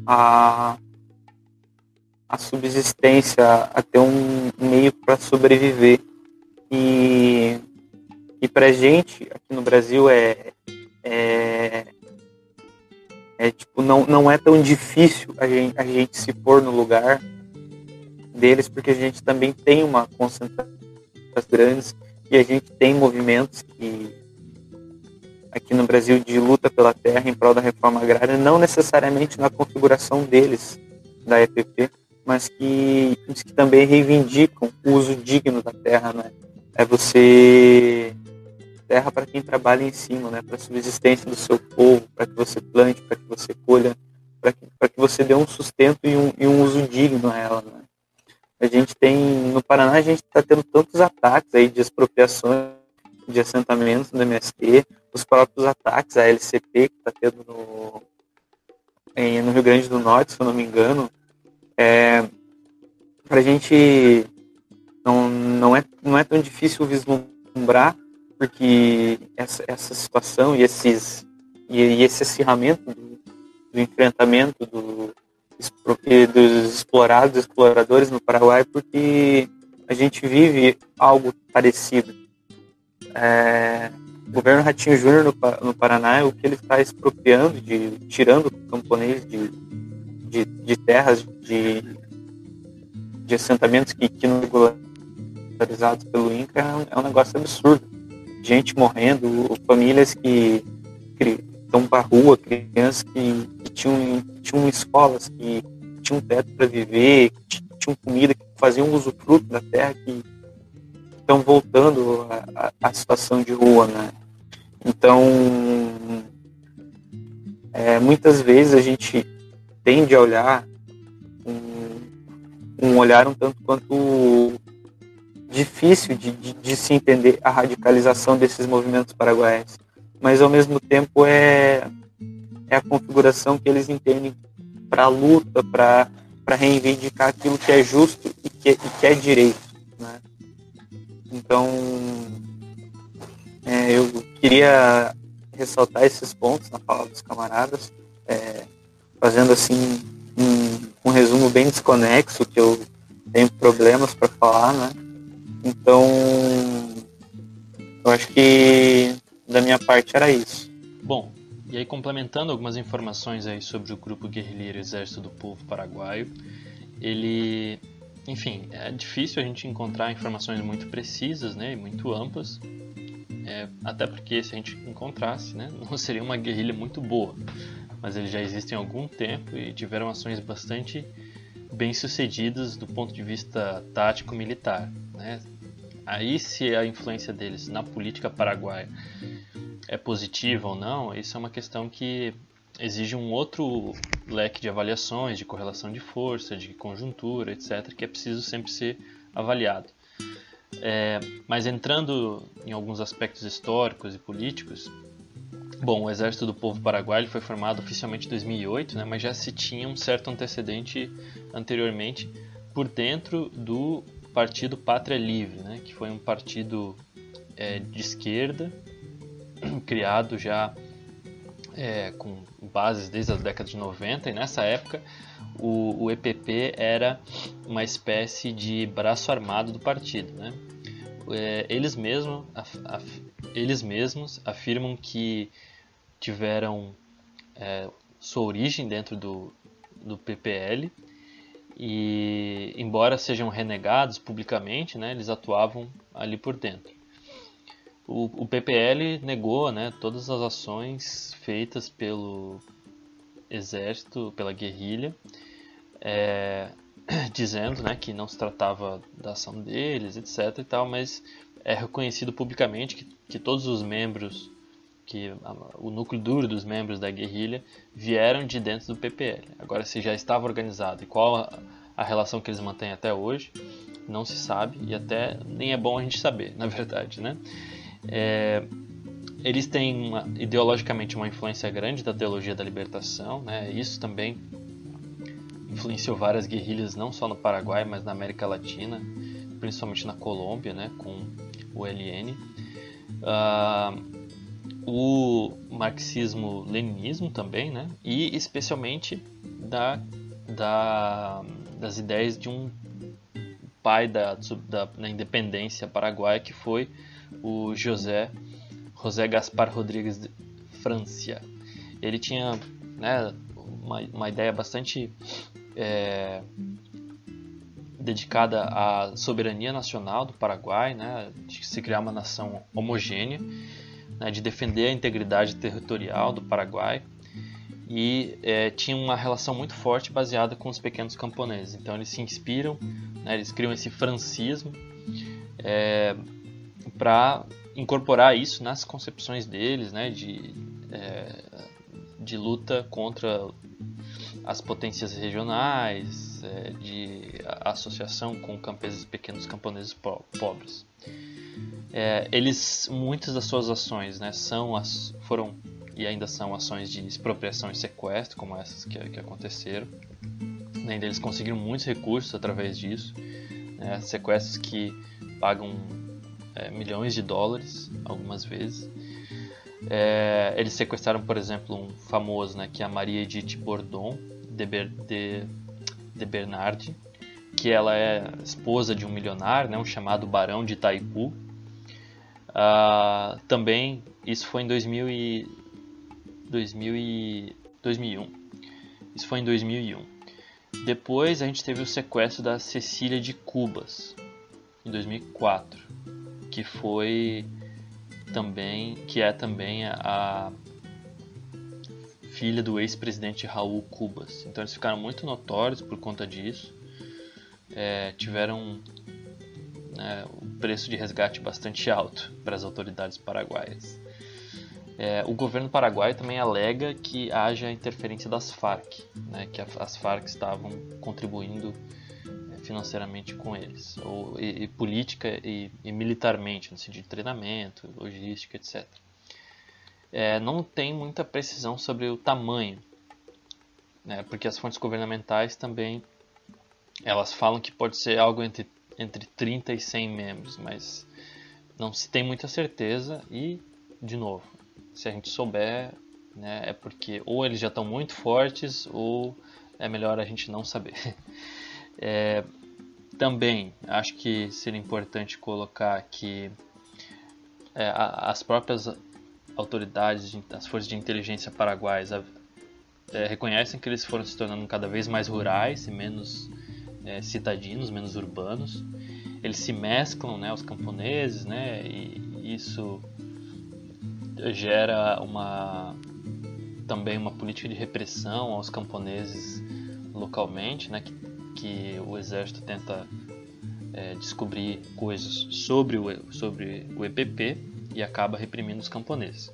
à, à subsistência, a ter um meio para sobreviver. E, e para gente, aqui no Brasil, é, é, é tipo, não, não é tão difícil a gente, a gente se pôr no lugar deles, porque a gente também tem uma concentração grandes e a gente tem movimentos que aqui no Brasil de luta pela terra em prol da reforma agrária, não necessariamente na configuração deles da EPP, mas que, que também reivindicam o uso digno da terra, né? É você terra para quem trabalha em cima, né? Para a subsistência do seu povo, para que você plante, para que você colha, para que, que você dê um sustento e um, e um uso digno a ela, né? A gente tem no Paraná a gente está tendo tantos ataques aí de expropriações de assentamentos do MST, os próprios ataques à LCP que está tendo no, em, no Rio Grande do Norte, se eu não me engano, é, para a gente não, não, é, não é tão difícil vislumbrar, porque essa, essa situação e, esses, e, e esse acirramento do, do enfrentamento do, dos explorados exploradores no Paraguai, porque a gente vive algo parecido. É, o governo Ratinho Júnior no, no Paraná, o que ele está expropriando, de, tirando o camponês de, de, de terras, de, de assentamentos que, que não pelo INCA, é um, é um negócio absurdo. Gente morrendo, famílias que, estão para rua, crianças que, que, tinham, tinham escolas, que tinham teto para viver, que tinham comida, que faziam usufruto da terra, que estão voltando à situação de rua, né? Então, é, muitas vezes a gente tende a olhar um, um olhar um tanto quanto difícil de, de, de, se entender a radicalização desses movimentos paraguaios. mas ao mesmo tempo é, é a configuração que eles entendem para a luta, para reivindicar aquilo que é justo e que, e que é direito. Né? Então, é, eu queria ressaltar esses pontos na fala dos camaradas, é, fazendo assim um, um resumo bem desconexo, que eu tenho problemas para falar, né? Então, eu acho que da minha parte era isso. Bom, e aí complementando algumas informações aí sobre o grupo guerrilheiro Exército do Povo Paraguaio, ele, enfim, é difícil a gente encontrar informações muito precisas, né, e muito amplas, é, até porque se a gente encontrasse, né, não seria uma guerrilha muito boa, mas eles já existem há algum tempo e tiveram ações bastante bem sucedidas do ponto de vista tático militar, né? Aí se a influência deles na política paraguaia é positiva ou não, isso é uma questão que exige um outro leque de avaliações, de correlação de força, de conjuntura, etc., que é preciso sempre ser avaliado. É, mas entrando em alguns aspectos históricos e políticos, bom, o Exército do Povo Paraguaio foi formado oficialmente em 2008, né, mas já se tinha um certo antecedente anteriormente por dentro do Partido Pátria Livre, né, que foi um partido é, de esquerda, criado já é, com bases desde as décadas de 90, e nessa época o, o EPP era uma espécie de braço armado do partido. Né? É, eles, mesmo, af, af, eles mesmos afirmam que tiveram é, sua origem dentro do, do PPL e embora sejam renegados publicamente, né, eles atuavam ali por dentro. O, o PPL negou né, todas as ações feitas pelo exército, pela guerrilha, é, dizendo né, que não se tratava da ação deles, etc. E tal, mas é reconhecido publicamente que, que todos os membros, que o núcleo duro dos membros da guerrilha vieram de dentro do PPL. Agora, se já estava organizado e qual a, a relação que eles mantêm até hoje, não se sabe e até nem é bom a gente saber, na verdade, né? É, eles têm uma, ideologicamente uma influência grande da teologia da libertação, né? Isso também influenciou várias guerrilhas não só no Paraguai, mas na América Latina, principalmente na Colômbia, né? Com o LN. Uh, o marxismo-leninismo também, né? E especialmente da, da, das ideias de um pai da, da, da independência paraguaia que foi o José José Gaspar Rodrigues de Francia. Ele tinha né, uma, uma ideia bastante é, dedicada à soberania nacional do Paraguai, né, de se criar uma nação homogênea, né, de defender a integridade territorial do Paraguai e é, tinha uma relação muito forte baseada com os pequenos camponeses. Então eles se inspiram, né, eles criam esse francismo é, para incorporar isso nas concepções deles, né, de, é, de luta contra as potências regionais, é, de associação com campeses pequenos camponeses po pobres. É, eles, muitas das suas ações, né, são as, foram e ainda são ações de expropriação e sequestro, como essas que, que aconteceram. Ainda eles conseguiram muitos recursos através disso, né, sequestros que pagam é, milhões de dólares algumas vezes. É, eles sequestraram, por exemplo, um famoso, né, que é a Maria Edith Bordon de, Ber, de, de Bernardi, que ela é esposa de um milionário, né, um chamado Barão de Itaipu. Ah, também, isso foi em 2000 e, 2000 e, 2001. Isso foi em 2001. Depois a gente teve o sequestro da Cecília de Cubas, em 2004 que foi também, que é também a filha do ex-presidente Raul Cubas. Então eles ficaram muito notórios por conta disso. É, tiveram né, um preço de resgate bastante alto para as autoridades paraguaias. É, o governo paraguaio também alega que haja interferência das Farc, né, que as Farc estavam contribuindo financeiramente com eles, ou e, e política e, e, militarmente, no sentido de treinamento, logística, etc. é, não tem muita precisão sobre o tamanho, né, porque as fontes governamentais também elas falam que pode ser algo entre, entre 30 e 100 membros, mas não se tem muita certeza e, de novo, se a gente souber, né, é porque ou eles já estão muito fortes ou é melhor a gente não saber. É, também acho que seria importante colocar que é, as próprias autoridades, as forças de inteligência paraguaias é, reconhecem que eles foram se tornando cada vez mais rurais e menos é, citadinos, menos urbanos. Eles se mesclam, né, os camponeses, né, e isso gera uma também uma política de repressão aos camponeses localmente, né, que, que o exército tenta é, descobrir coisas sobre o, sobre o EPP e acaba reprimindo os camponeses.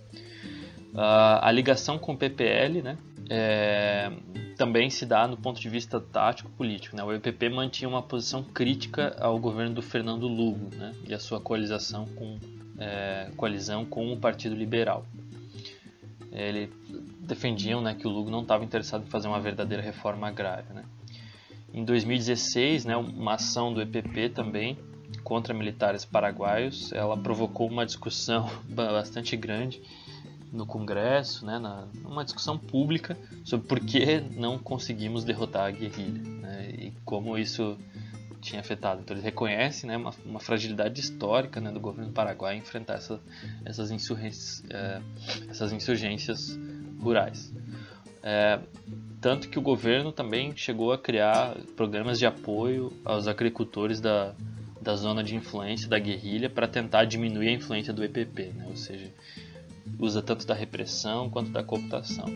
Uh, a ligação com o PPL né, é, também se dá no ponto de vista tático-político. Né? O EPP mantinha uma posição crítica ao governo do Fernando Lugo né, e a sua coalização com, é, coalizão com o Partido Liberal. Ele defendiam né, que o Lugo não estava interessado em fazer uma verdadeira reforma agrária. Né? Em 2016, né, uma ação do EPP também contra militares paraguaios, ela provocou uma discussão bastante grande no Congresso, né, na, uma discussão pública sobre por que não conseguimos derrotar a guerrilha né, e como isso tinha afetado. Então eles reconhecem né, uma, uma fragilidade histórica né, do governo paraguaio enfrentar essa, essas, insurgências, é, essas insurgências rurais. É, tanto que o governo também chegou a criar programas de apoio aos agricultores da, da zona de influência da guerrilha para tentar diminuir a influência do EPP, né? ou seja, usa tanto da repressão quanto da cooptação.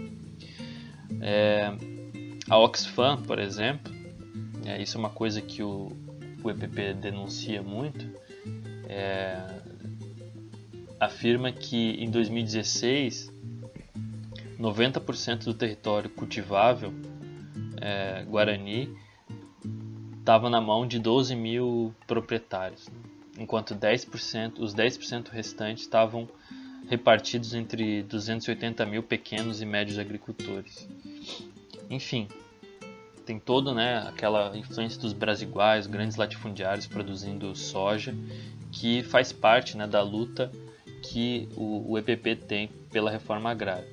É, a Oxfam, por exemplo, é, isso é uma coisa que o, o EPP denuncia muito, é, afirma que em 2016 90% do território cultivável é, guarani estava na mão de 12 mil proprietários, enquanto 10%, os 10% restantes estavam repartidos entre 280 mil pequenos e médios agricultores. Enfim, tem toda né, aquela influência dos brasiguais, grandes latifundiários produzindo soja, que faz parte né, da luta que o, o EPP tem pela reforma agrária.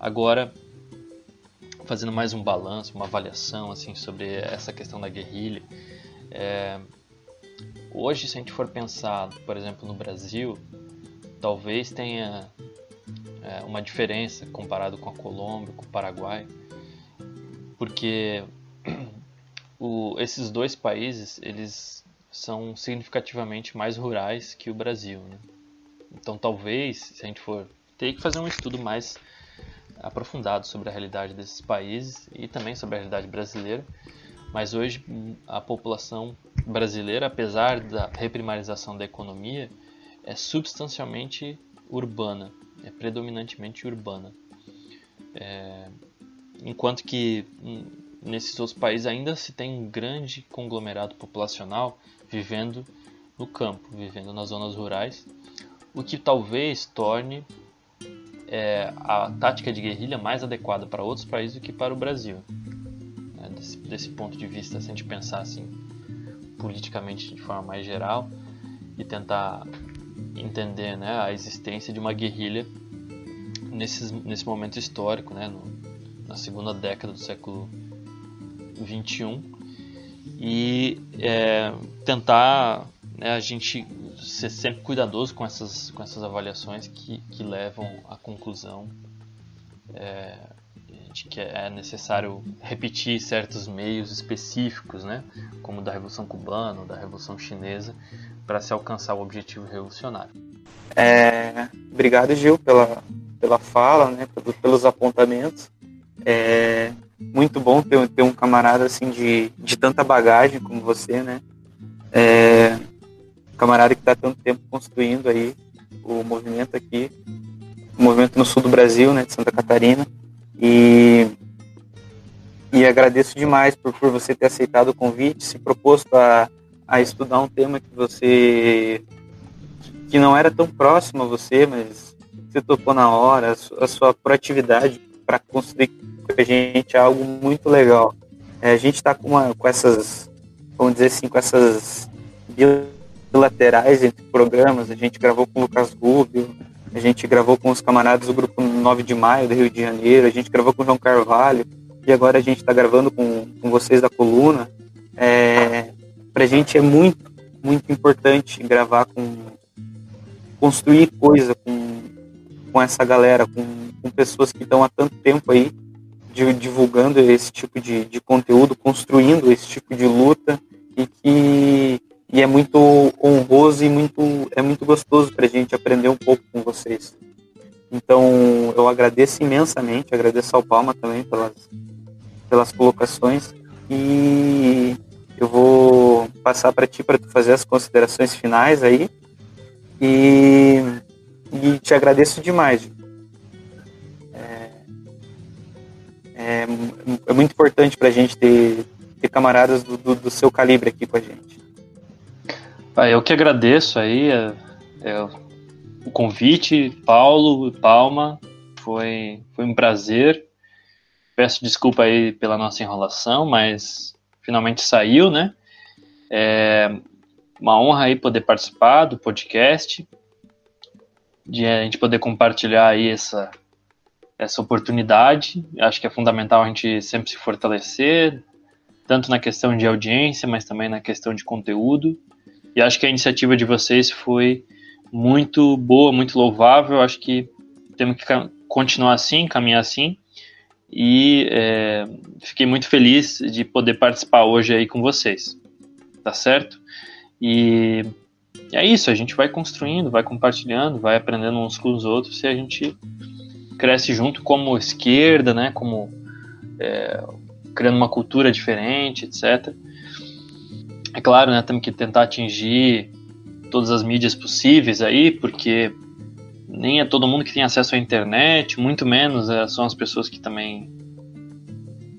Agora, fazendo mais um balanço, uma avaliação assim sobre essa questão da guerrilha, é, hoje se a gente for pensar, por exemplo, no Brasil, talvez tenha é, uma diferença comparado com a Colômbia, com o Paraguai, porque o, esses dois países eles são significativamente mais rurais que o Brasil, né? Então talvez se a gente for ter que fazer um estudo mais aprofundado sobre a realidade desses países e também sobre a realidade brasileira. Mas hoje a população brasileira, apesar da reprimarização da economia, é substancialmente urbana, é predominantemente urbana. É, enquanto que nesses outros países ainda se tem um grande conglomerado populacional vivendo no campo, vivendo nas zonas rurais, o que talvez torne é, a tática de guerrilha mais adequada para outros países do que para o Brasil. É, desse, desse, ponto de vista, se a gente pensar assim, politicamente de forma mais geral e tentar entender né, a existência de uma guerrilha nesse, nesse momento histórico, né, no, na segunda década do século XXI, e é, tentar né, a gente ser sempre cuidadoso com essas, com essas avaliações que, que levam à conclusão é, que é necessário repetir certos meios específicos, né, como da Revolução Cubana da Revolução Chinesa, para se alcançar o objetivo revolucionário. É, obrigado, Gil, pela, pela fala, né, pelos apontamentos. É muito bom ter, ter um camarada assim de, de tanta bagagem como você, né? É, camarada que está tanto tempo construindo aí o movimento aqui, o movimento no sul do Brasil, né, de Santa Catarina. E, e agradeço demais por, por você ter aceitado o convite, se proposto a, a estudar um tema que você que não era tão próximo a você, mas você tocou na hora, a sua, a sua proatividade para construir com a gente é algo muito legal. É, a gente está com, uma, com essas, vamos dizer assim, com essas bilaterais entre programas. A gente gravou com o Lucas Rubio, a gente gravou com os camaradas do grupo 9 de Maio do Rio de Janeiro, a gente gravou com o João Carvalho, e agora a gente está gravando com, com vocês da coluna. É, Para a gente é muito, muito importante gravar com. construir coisa com, com essa galera, com, com pessoas que estão há tanto tempo aí divulgando esse tipo de, de conteúdo, construindo esse tipo de luta e que e é muito honroso e muito é muito gostoso para a gente aprender um pouco com vocês. Então eu agradeço imensamente, agradeço ao Palma também pelas pelas colocações e eu vou passar para ti para tu fazer as considerações finais aí e, e te agradeço demais. É, é, é muito importante para a gente ter, ter camaradas do, do, do seu calibre aqui com a gente. Ah, eu que agradeço aí é, é, o convite, Paulo, Palma, foi, foi um prazer. Peço desculpa aí pela nossa enrolação, mas finalmente saiu, né? É uma honra aí poder participar do podcast, de a gente poder compartilhar aí essa, essa oportunidade. Acho que é fundamental a gente sempre se fortalecer, tanto na questão de audiência, mas também na questão de conteúdo. E acho que a iniciativa de vocês foi muito boa, muito louvável. Acho que temos que continuar assim, caminhar assim. E é, fiquei muito feliz de poder participar hoje aí com vocês. Tá certo? E é isso, a gente vai construindo, vai compartilhando, vai aprendendo uns com os outros e a gente cresce junto como esquerda, né? Como é, criando uma cultura diferente, etc. É claro, né, temos que tentar atingir todas as mídias possíveis aí, porque nem é todo mundo que tem acesso à internet, muito menos é, são as pessoas que também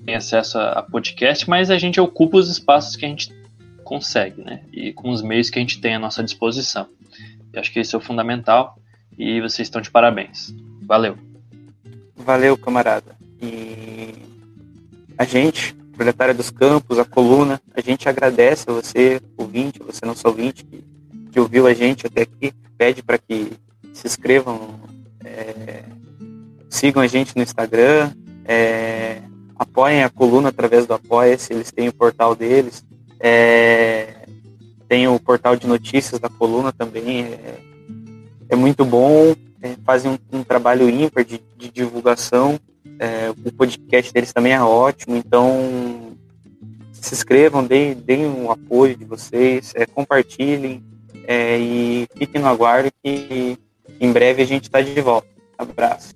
têm acesso a, a, podcast, mas a gente ocupa os espaços que a gente consegue, né? E com os meios que a gente tem à nossa disposição. Eu acho que isso é o fundamental e vocês estão de parabéns. Valeu. Valeu, camarada. E a gente Proletária dos Campos, a coluna. A gente agradece a você, ouvinte, você nosso ouvinte, que, que ouviu a gente até aqui. Pede para que se inscrevam, é, sigam a gente no Instagram, é, apoiem a coluna através do Apoia-se, eles têm o portal deles. É, tem o portal de notícias da coluna também, é, é muito bom, é, fazem um, um, trabalho ímpar de, de divulgação é, o podcast deles também é ótimo, então se inscrevam, deem, deem o apoio de vocês, é, compartilhem é, e fiquem no aguardo que em breve a gente está de volta. Abraço.